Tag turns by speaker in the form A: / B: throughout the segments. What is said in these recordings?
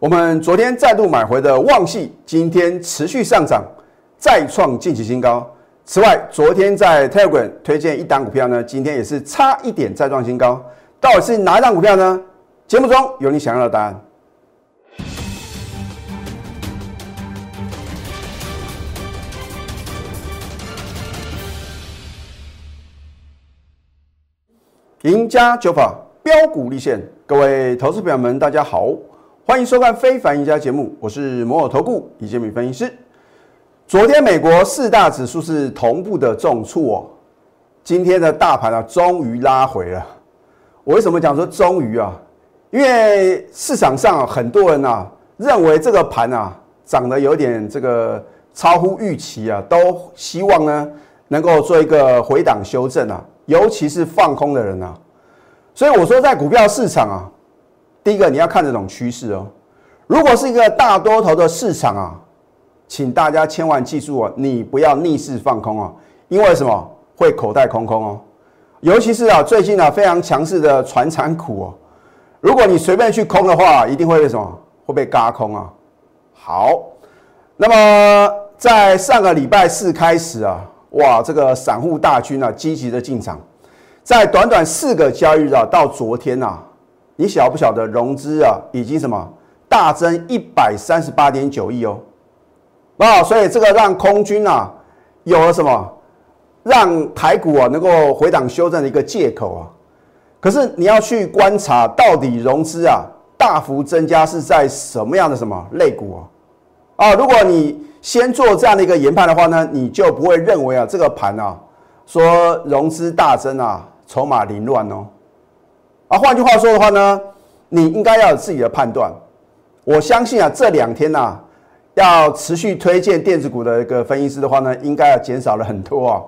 A: 我们昨天再度买回的旺系，今天持续上涨，再创近期新高。此外，昨天在 Telegram 推荐一档股票呢，今天也是差一点再创新高。到底是哪一档股票呢？节目中有你想要的答案。赢家九法标股立现，各位投资朋友们，大家好。欢迎收看《非凡赢家》节目，我是摩尔投顾李建民分析师。昨天美国四大指数是同步的重挫，今天的大盘啊终于拉回了。我为什么讲说终于啊？因为市场上很多人啊认为这个盘啊涨得有点这个超乎预期啊，都希望呢能够做一个回档修正啊，尤其是放空的人啊。所以我说在股票市场啊。第一个你要看这种趋势哦，如果是一个大多头的市场啊，请大家千万记住哦，你不要逆势放空哦，因为什么？会口袋空空哦，尤其是啊最近啊非常强势的船产股哦，如果你随便去空的话，一定会被什么？会被嘎空啊。好，那么在上个礼拜四开始啊，哇，这个散户大军啊积极的进场，在短短四个交易日啊，到昨天啊。你晓不晓得融资啊，已经什么大增一百三十八点九亿哦，啊，所以这个让空军啊有了什么，让台股啊能够回档修正的一个借口啊。可是你要去观察到底融资啊大幅增加是在什么样的什么类股啊？啊，如果你先做这样的一个研判的话呢，你就不会认为啊这个盘啊说融资大增啊，筹码凌乱哦。啊，换句话说的话呢，你应该要有自己的判断。我相信啊，这两天呐，要持续推荐电子股的一个分析师的话呢，应该要减少了很多啊。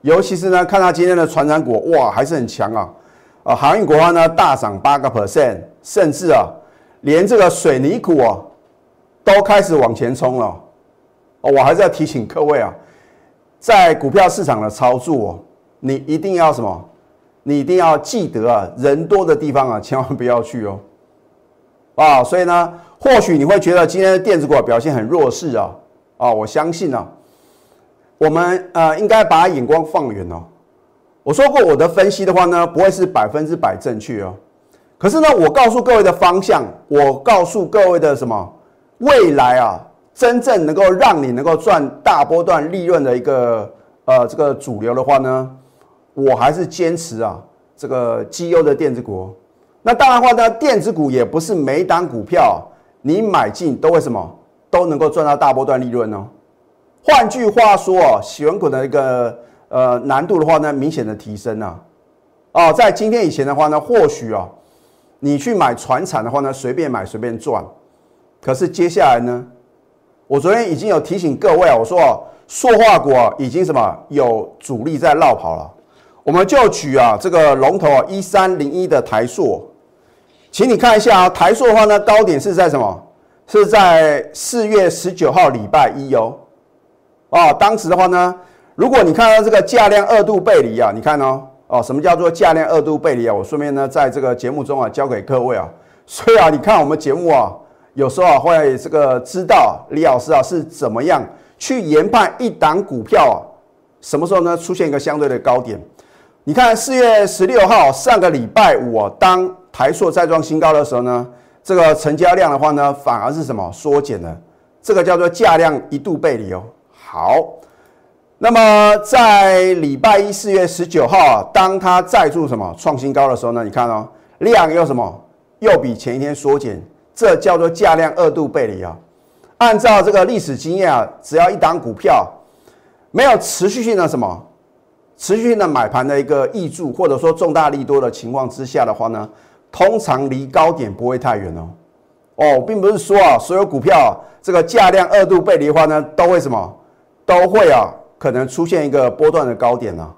A: 尤其是呢，看他今天的船长股，哇，还是很强啊。啊，航运股的话呢，大涨八个 percent，甚至啊，连这个水泥股啊，都开始往前冲了。哦，我还是要提醒各位啊，在股票市场的操作，你一定要什么？你一定要记得啊，人多的地方啊，千万不要去哦。啊，所以呢，或许你会觉得今天的电子股表现很弱势啊。啊，我相信呢，我们呃应该把眼光放远哦。我说过我的分析的话呢，不会是百分之百正确哦。可是呢，我告诉各位的方向，我告诉各位的什么未来啊，真正能够让你能够赚大波段利润的一个呃这个主流的话呢？我还是坚持啊，这个绩优的电子股。那当然话呢，电子股也不是每档股票你买进都会什么都能够赚到大波段利润哦。换句话说啊，选股的一个呃难度的话呢，明显的提升啊。哦，在今天以前的话呢，或许啊，你去买船产的话呢，随便买随便赚。可是接下来呢，我昨天已经有提醒各位啊，我说啊，塑化股，已经什么有主力在绕跑了。我们就举啊这个龙头啊一三零一的台塑，请你看一下啊台塑的话呢高点是在什么？是在四月十九号礼拜一哦。哦，当时的话呢，如果你看到这个价量二度背离啊，你看哦哦，什么叫做价量二度背离啊？我顺便呢在这个节目中啊教给各位啊。所以啊，你看我们节目啊，有时候啊会这个知道李老师啊是怎么样去研判一档股票啊，什么时候呢出现一个相对的高点？你看四月十六号上个礼拜五，当台塑再创新高的时候呢，这个成交量的话呢，反而是什么缩减了？这个叫做价量一度背离哦。好，那么在礼拜一四月十九号啊，当它再度什么创新高的时候呢？你看哦，量又什么又比前一天缩减，这叫做价量二度背离啊。按照这个历史经验啊，只要一档股票没有持续性的什么。持续性的买盘的一个益注，或者说重大利多的情况之下的话呢，通常离高点不会太远哦。哦，并不是说啊，所有股票这个价量二度背离的话呢，都会什么，都会啊，可能出现一个波段的高点呢。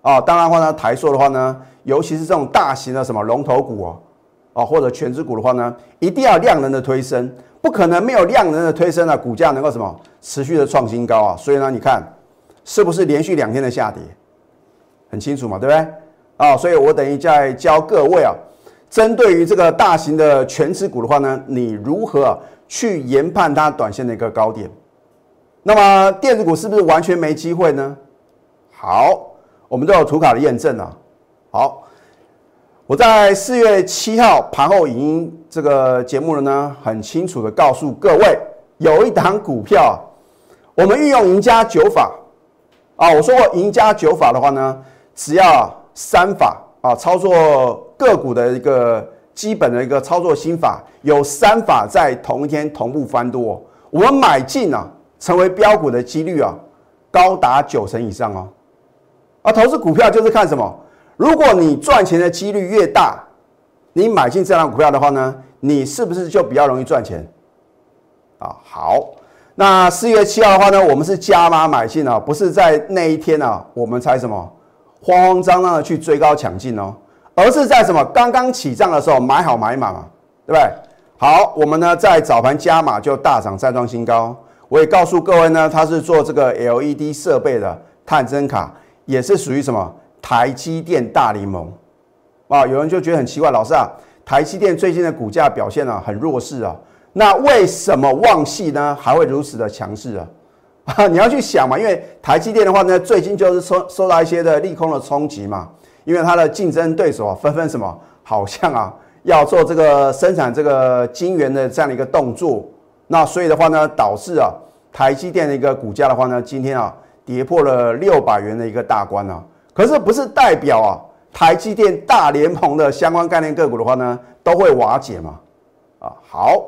A: 啊，当然话呢，台硕的话呢，尤其是这种大型的什么龙头股哦，啊或者全职股的话呢，一定要量能的推升，不可能没有量能的推升啊，股价能够什么持续的创新高啊。所以呢，你看是不是连续两天的下跌？很清楚嘛，对不对？啊，所以我等于在教各位啊，针对于这个大型的全指股的话呢，你如何去研判它短线的一个高点？那么电子股是不是完全没机会呢？好，我们都有图卡的验证啊。好，我在四月七号盘后影音这个节目了呢，很清楚的告诉各位，有一档股票，我们运用赢家九法啊，我说过赢家九法的话呢，只要三法啊，操作个股的一个基本的一个操作心法，有三法在同一天同步翻多，我们买进啊，成为标股的几率啊，高达九成以上哦。啊，投资股票就是看什么？如果你赚钱的几率越大，你买进这档股票的话呢，你是不是就比较容易赚钱？啊，好，那四月七号的话呢，我们是加码买进啊，不是在那一天啊，我们才什么慌慌张张的去追高抢进哦，而是在什么刚刚起涨的时候买好买满嘛，对不对？好，我们呢在早盘加码就大涨再创新高，我也告诉各位呢，它是做这个 LED 设备的探针卡，也是属于什么？台积电大联盟啊，有人就觉得很奇怪，老师啊，台积电最近的股价表现啊很弱势啊，那为什么旺系呢还会如此的强势啊？啊，你要去想嘛，因为台积电的话呢，最近就是受受到一些的利空的冲击嘛，因为它的竞争对手啊纷纷什么，好像啊要做这个生产这个晶圆的这样的一个动作，那所以的话呢，导致啊台积电的一个股价的话呢，今天啊跌破了六百元的一个大关啊。可是不是代表啊，台积电大联盟的相关概念个股的话呢，都会瓦解嘛？啊，好，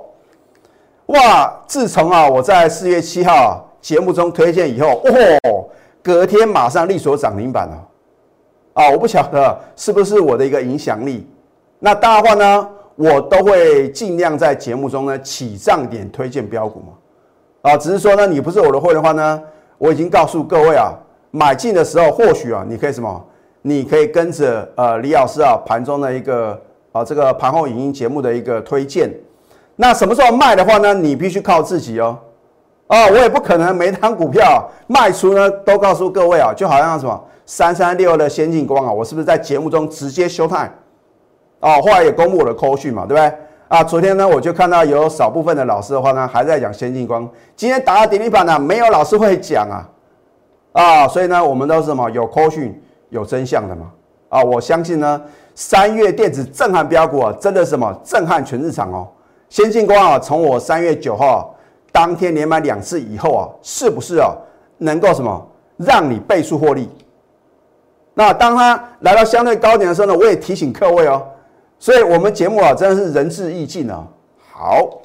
A: 哇！自从啊我在四月七号节目中推荐以后，哦，隔天马上力所涨停板了。啊，我不晓得是不是我的一个影响力。那大话呢，我都会尽量在节目中呢起涨点推荐标股嘛。啊，只是说呢，你不是我的会的话呢，我已经告诉各位啊。买进的时候，或许啊，你可以什么？你可以跟着呃李老师啊盘中的一个啊这个盘后影音节目的一个推荐。那什么时候卖的话呢？你必须靠自己哦。啊，我也不可能每单股票 卖出呢都告诉各位啊，就好像什么三三六的先进光啊，我是不是在节目中直接休态？哦，后来也公布我的扣讯嘛，对不对？啊，昨天呢我就看到有少部分的老师的话呢还在讲先进光，今天打了点力板呢，没有老师会讲啊。啊，所以呢，我们都是什么有科讯、有真相的嘛？啊，我相信呢，三月电子震撼标股啊，真的什么震撼全市场哦。先进光啊，从我三月九号当天连买两次以后啊，是不是啊，能够什么让你倍数获利？那当它来到相对高点的时候呢，我也提醒各位哦。所以我们节目啊，真的是仁至义尽啊。好。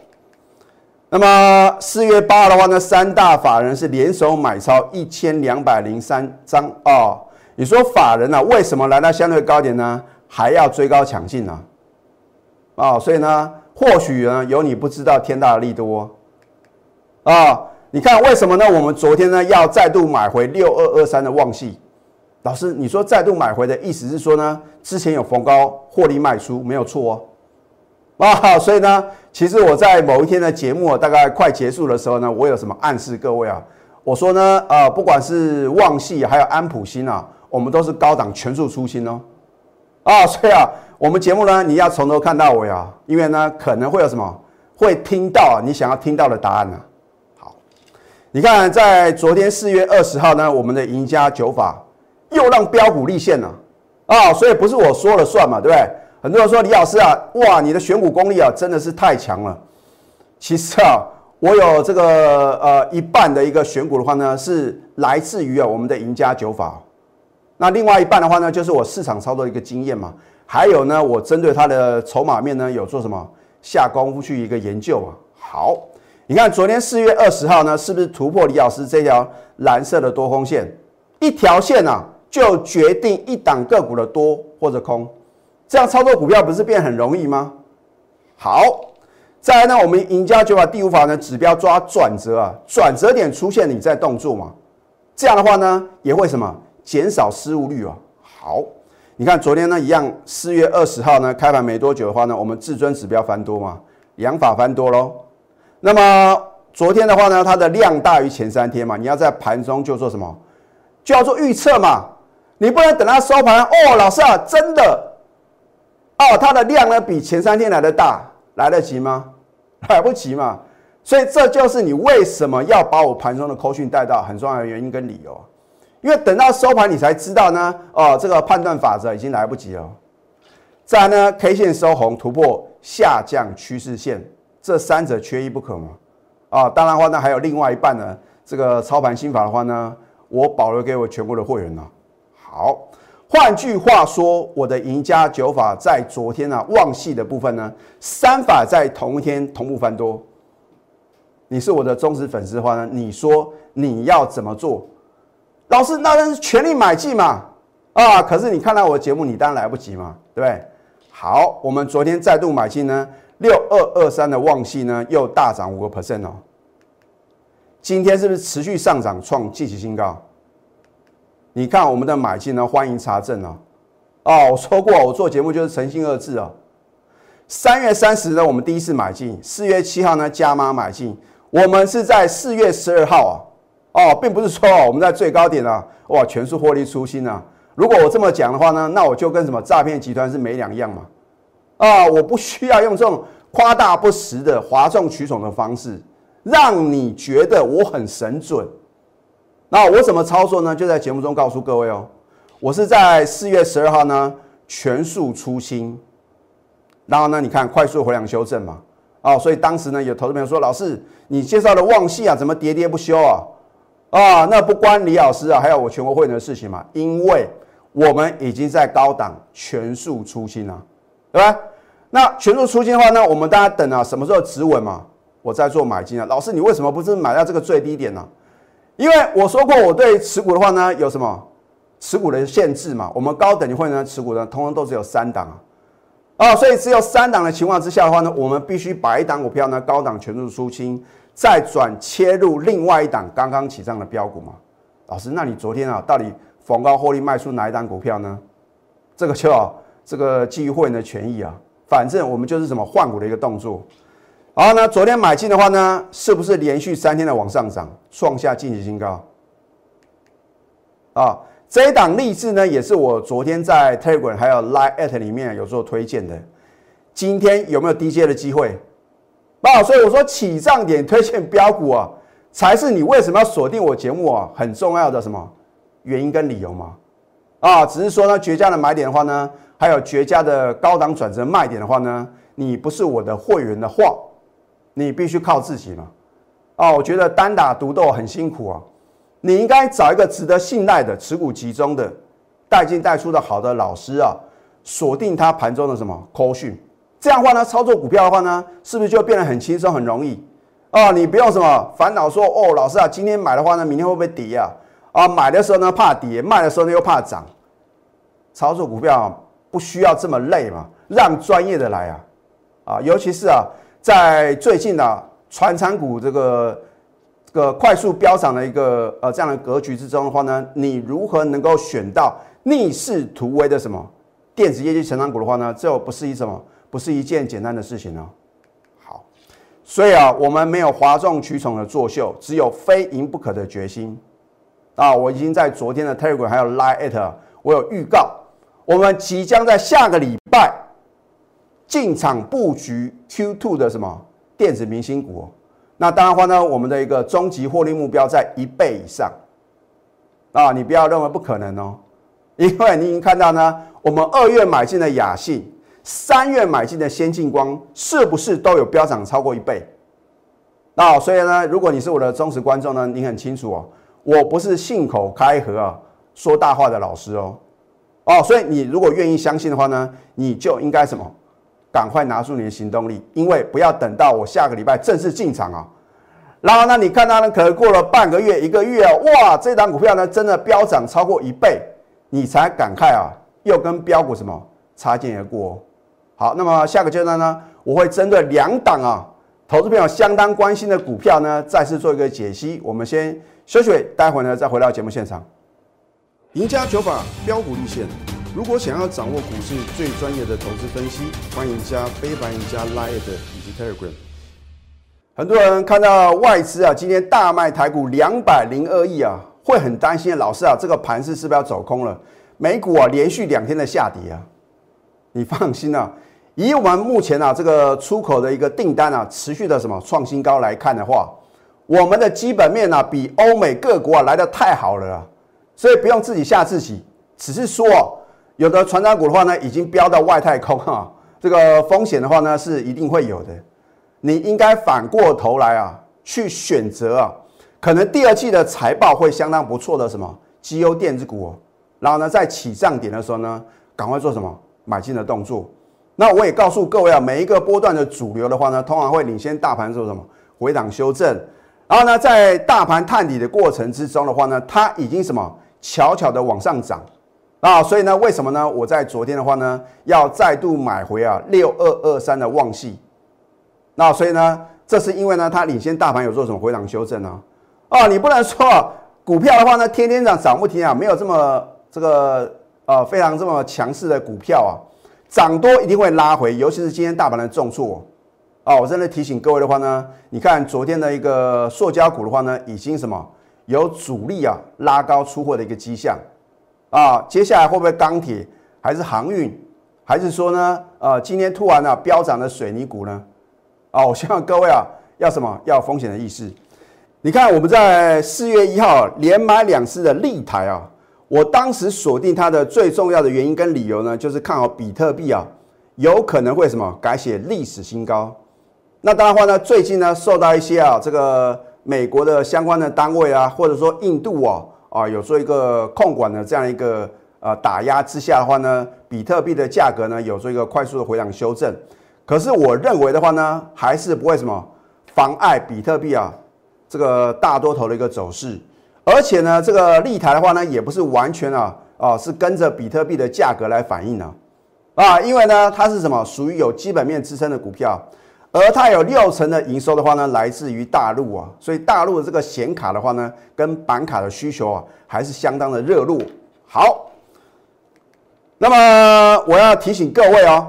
A: 那么四月八号的话呢，三大法人是联手买超一千两百零三张哦。你说法人呢，为什么来到相对高点呢，还要追高抢进呢？啊，所以呢，或许呢有你不知道天大的利多啊。你看为什么呢？我们昨天呢要再度买回六二二三的旺系。老师，你说再度买回的意思是说呢，之前有逢高获利卖出，没有错哦。啊，所以呢，其实我在某一天的节目大概快结束的时候呢，我有什么暗示各位啊？我说呢，呃，不管是旺系还有安普新啊，我们都是高档全数出清哦。啊，所以啊，我们节目呢，你要从头看到尾啊，因为呢，可能会有什么会听到你想要听到的答案呢。你看在昨天四月二十号呢，我们的赢家九法又让标股立现了啊，所以不是我说了算嘛，对不对？很多人说李老师啊，哇，你的选股功力啊，真的是太强了。其实啊，我有这个呃一半的一个选股的话呢，是来自于啊我们的赢家九法。那另外一半的话呢，就是我市场操作的一个经验嘛。还有呢，我针对它的筹码面呢，有做什么下功夫去一个研究啊。好，你看昨天四月二十号呢，是不是突破李老师这条蓝色的多空线？一条线啊，就决定一档个股的多或者空。这样操作股票不是变很容易吗？好，再来呢，我们赢家就把第五法呢指标抓转折啊，转折点出现你在动作嘛，这样的话呢也会什么减少失误率啊。好，你看昨天呢一样，四月二十号呢开盘没多久的话呢，我们至尊指标翻多嘛，两法翻多喽。那么昨天的话呢，它的量大于前三天嘛，你要在盘中就做什么？就要做预测嘛，你不能等它收盘哦，老师啊，真的。哦，它的量呢比前三天来的大，来得及吗？来不及嘛。所以这就是你为什么要把我盘中的扣讯带到很重要的原因跟理由，因为等到收盘你才知道呢，哦，这个判断法则已经来不及了。再呢，K 线收红突破下降趋势线，这三者缺一不可嘛。啊，当然话呢，还有另外一半呢，这个操盘心法的话呢，我保留给我全国的会员呢。好。换句话说，我的赢家九法在昨天呢，旺系的部分呢，三法在同一天同步翻多。你是我的忠实粉丝的话呢，你说你要怎么做？老师，那是全力买进嘛？啊，可是你看到我的节目，你当然来不及嘛，对不对？好，我们昨天再度买进呢，六二二三的旺系呢，又大涨五个 percent 哦。今天是不是持续上涨，创近期新高？你看我们的买进呢，欢迎查证哦。哦，我说过，我做节目就是诚信二字啊。三月三十呢，我们第一次买进；四月七号呢，加码买进。我们是在四月十二号啊，哦，并不是说我们在最高点啊，哇，全数获利出清啊。如果我这么讲的话呢，那我就跟什么诈骗集团是没两样嘛。啊，我不需要用这种夸大不实的哗众取宠的方式，让你觉得我很神准。那我怎么操作呢？就在节目中告诉各位哦。我是在四月十二号呢全数出清，然后呢，你看快速回量修正嘛，哦，所以当时呢有投资朋友说：“老师，你介绍的旺系啊，怎么喋喋不休啊？”啊，那不关李老师啊，还有我全国会员的事情嘛，因为我们已经在高档全数出清了，对吧？那全数出清的话呢，我们大家等啊，什么时候止稳嘛？我再做买进啊。老师，你为什么不是买到这个最低点呢？因为我说过，我对持股的话呢，有什么持股的限制嘛？我们高等级会呢，持股呢，通通都只有三档啊，啊，所以只有三档的情况之下的话呢，我们必须把一档股票呢，高档全数出清，再转切入另外一档刚刚起涨的标股嘛。老师，那你昨天啊，到底逢高获利卖出哪一档股票呢？这个就这个基于会员的权益啊，反正我们就是什么换股的一个动作。然后呢，昨天买进的话呢，是不是连续三天的往上涨，创下近期新高？啊，这一档励志呢，也是我昨天在 Telegram 还有 Line at 里面有做推荐的。今天有没有低阶的机会？啊，所以我说起涨点推荐标股啊，才是你为什么要锁定我节目啊很重要的什么原因跟理由嘛？啊，只是说呢，绝佳的买点的话呢，还有绝佳的高档转折卖点的话呢，你不是我的会员的话。你必须靠自己嘛？哦，我觉得单打独斗很辛苦啊。你应该找一个值得信赖的、持股集中的、带进带出的好的老师啊，锁定他盘中的什么口讯。这样的话呢，操作股票的话呢，是不是就变得很轻松、很容易？哦，你不用什么烦恼说哦，老师啊，今天买的话呢，明天会不会跌啊？啊，买的时候呢怕跌，卖的时候呢又怕涨。操作股票不需要这么累嘛？让专业的来啊！啊，尤其是啊。在最近的传产股这个这个快速飙涨的一个呃这样的格局之中的话呢，你如何能够选到逆势突围的什么电子业绩成长股的话呢？这不是一什么不是一件简单的事情呢。好，所以啊，我们没有哗众取宠的作秀，只有非赢不可的决心啊！我已经在昨天的 Telegram 还有 Line at 我有预告，我们即将在下个礼拜。进场布局 Q2 的什么电子明星股？那当然话呢，我们的一个终极获利目标在一倍以上啊！你不要认为不可能哦，因为你已经看到呢，我们二月买进的雅信，三月买进的先进光，是不是都有飙涨超过一倍？那所以呢，如果你是我的忠实观众呢，你很清楚哦，我不是信口开河啊，说大话的老师哦，哦，所以你如果愿意相信的话呢，你就应该什么？赶快拿出你的行动力，因为不要等到我下个礼拜正式进场啊。然后呢，你看到呢，可能过了半个月、一个月哇，这档股票呢真的飙涨超过一倍，你才感慨啊，又跟标股什么擦肩而过。好，那么下个阶段呢，我会针对两档啊，投资朋友相当关心的股票呢，再次做一个解析。我们先休息，待会呢再回到节目现场。赢家九法标股立线。如果想要掌握股市最专业的投资分析，欢迎加非凡、加 Line 以及 Telegram。很多人看到外资啊，今天大卖台股两百零二亿啊，会很担心。老师啊，这个盘势是不是要走空了？美股啊，连续两天的下跌啊，你放心啊，以我们目前啊这个出口的一个订单啊持续的什么创新高来看的话，我们的基本面呢比欧美各国啊来的太好了啊，所以不用自己吓自己，只是说有的船长股的话呢已经飙到外太空哈，这个风险的话呢是一定会有的，你应该反过头来啊去选择啊，可能第二季的财报会相当不错的什么绩优电子股，然后呢在起涨点的时候呢赶快做什么？买进的动作，那我也告诉各位啊，每一个波段的主流的话呢，通常会领先大盘做什么？回档修正，然后呢，在大盘探底的过程之中的话呢，它已经什么悄悄的往上涨啊，所以呢，为什么呢？我在昨天的话呢，要再度买回啊六二二三的旺系，那所以呢，这是因为呢，它领先大盘有做什么回档修正呢？啊，你不能说股票的话呢，天天涨涨不停啊，没有这么这个。呃，非常这么强势的股票啊，涨多一定会拉回，尤其是今天大盘的重挫哦。我真的提醒各位的话呢，你看昨天的一个塑胶股的话呢，已经什么有主力啊拉高出货的一个迹象啊。接下来会不会钢铁，还是航运，还是说呢，呃，今天突然呢飙涨的水泥股呢？啊，我希望各位啊要什么 要风险的意识。你看我们在四月一号连买两次的立台啊。我当时锁定它的最重要的原因跟理由呢，就是看好比特币啊，有可能会什么改写历史新高。那当然话呢，最近呢受到一些啊这个美国的相关的单位啊，或者说印度啊啊有做一个控管的这样一个呃打压之下的话呢，比特币的价格呢有做一个快速的回档修正。可是我认为的话呢，还是不会什么妨碍比特币啊这个大多头的一个走势。而且呢，这个立台的话呢，也不是完全啊啊，是跟着比特币的价格来反应呢，啊，因为呢，它是什么属于有基本面支撑的股票，而它有六成的营收的话呢，来自于大陆啊，所以大陆的这个显卡的话呢，跟板卡的需求啊，还是相当的热络。好，那么我要提醒各位哦，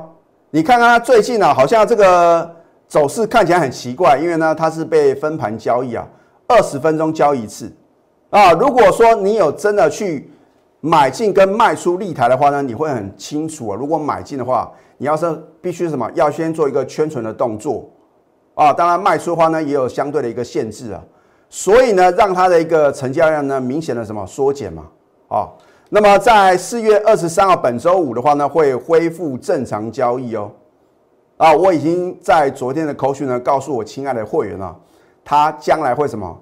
A: 你看看它最近呢，好像这个走势看起来很奇怪，因为呢，它是被分盘交易啊，二十分钟交易一次。啊，如果说你有真的去买进跟卖出立台的话呢，你会很清楚啊。如果买进的话，你要是必须什么，要先做一个圈存的动作啊。当然卖出的话呢，也有相对的一个限制啊。所以呢，让它的一个成交量呢，明显的什么缩减嘛啊。那么在四月二十三号本周五的话呢，会恢复正常交易哦。啊，我已经在昨天的口讯呢，告诉我亲爱的会员了，他将来会什么？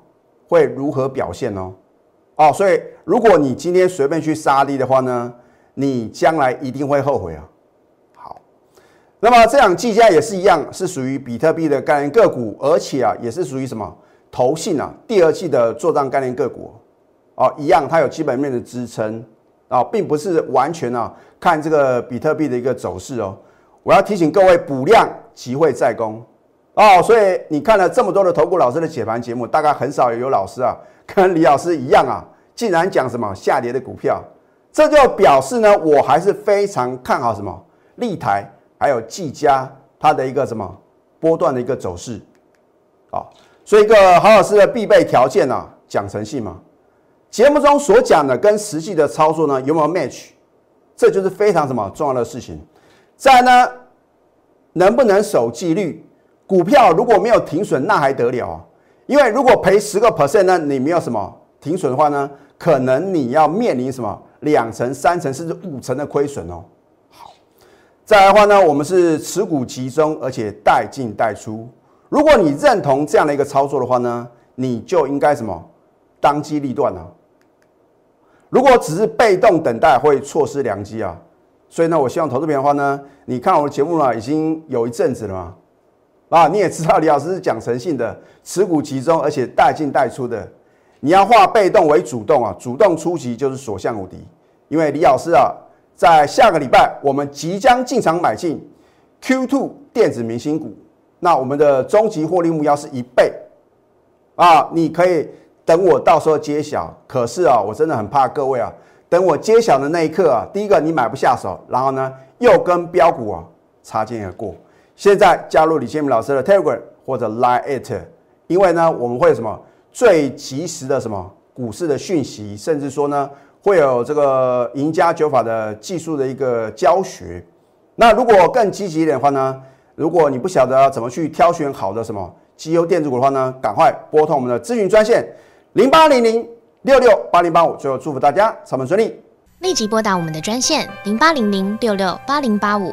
A: 会如何表现呢？哦，所以如果你今天随便去杀低的话呢，你将来一定会后悔啊。好，那么这样计价也是一样，是属于比特币的概念个股，而且啊也是属于什么投信啊第二季的做账概念个股哦，一样它有基本面的支撑啊，并不是完全啊看这个比特币的一个走势哦。我要提醒各位，补量即会再攻。哦，所以你看了这么多的投顾老师的解盘节目，大概很少有老师啊，跟李老师一样啊，竟然讲什么下跌的股票，这就表示呢，我还是非常看好什么立台还有技嘉它的一个什么波段的一个走势，啊，所以一个好老师的必备条件呢，讲诚信嘛，节目中所讲的跟实际的操作呢有没有 match，这就是非常什么重要的事情。再呢，能不能守纪律？股票如果没有停损，那还得了啊？因为如果赔十个 percent 呢，你没有什么停损的话呢，可能你要面临什么两成、三成甚至五成的亏损哦。好，再来的话呢，我们是持股集中，而且带进带出。如果你认同这样的一个操作的话呢，你就应该什么当机立断啊。如果只是被动等待，会错失良机啊。所以呢，我希望投资品的话呢，你看我的节目呢，已经有一阵子了嘛。啊，你也知道李老师是讲诚信的，持股集中，而且带进带出的。你要化被动为主动啊，主动出击就是所向无敌。因为李老师啊，在下个礼拜我们即将进场买进 Q2 电子明星股，那我们的终极获利目标是一倍啊！你可以等我到时候揭晓。可是啊，我真的很怕各位啊，等我揭晓的那一刻啊，第一个你买不下手，然后呢又跟标股啊擦肩而过。现在加入李建明老师的 Telegram 或者 Line It，因为呢，我们会什么最及时的什么股市的讯息，甚至说呢，会有这个赢家九法的技术的一个教学那如果更积极一点的话呢，如果你不晓得怎么去挑选好的什么绩优电子股的话呢，赶快拨通我们的咨询专线零八零零六六八零八五。最后祝福大家上班顺利，
B: 立即拨打我们的专线零八零零六六八零八五。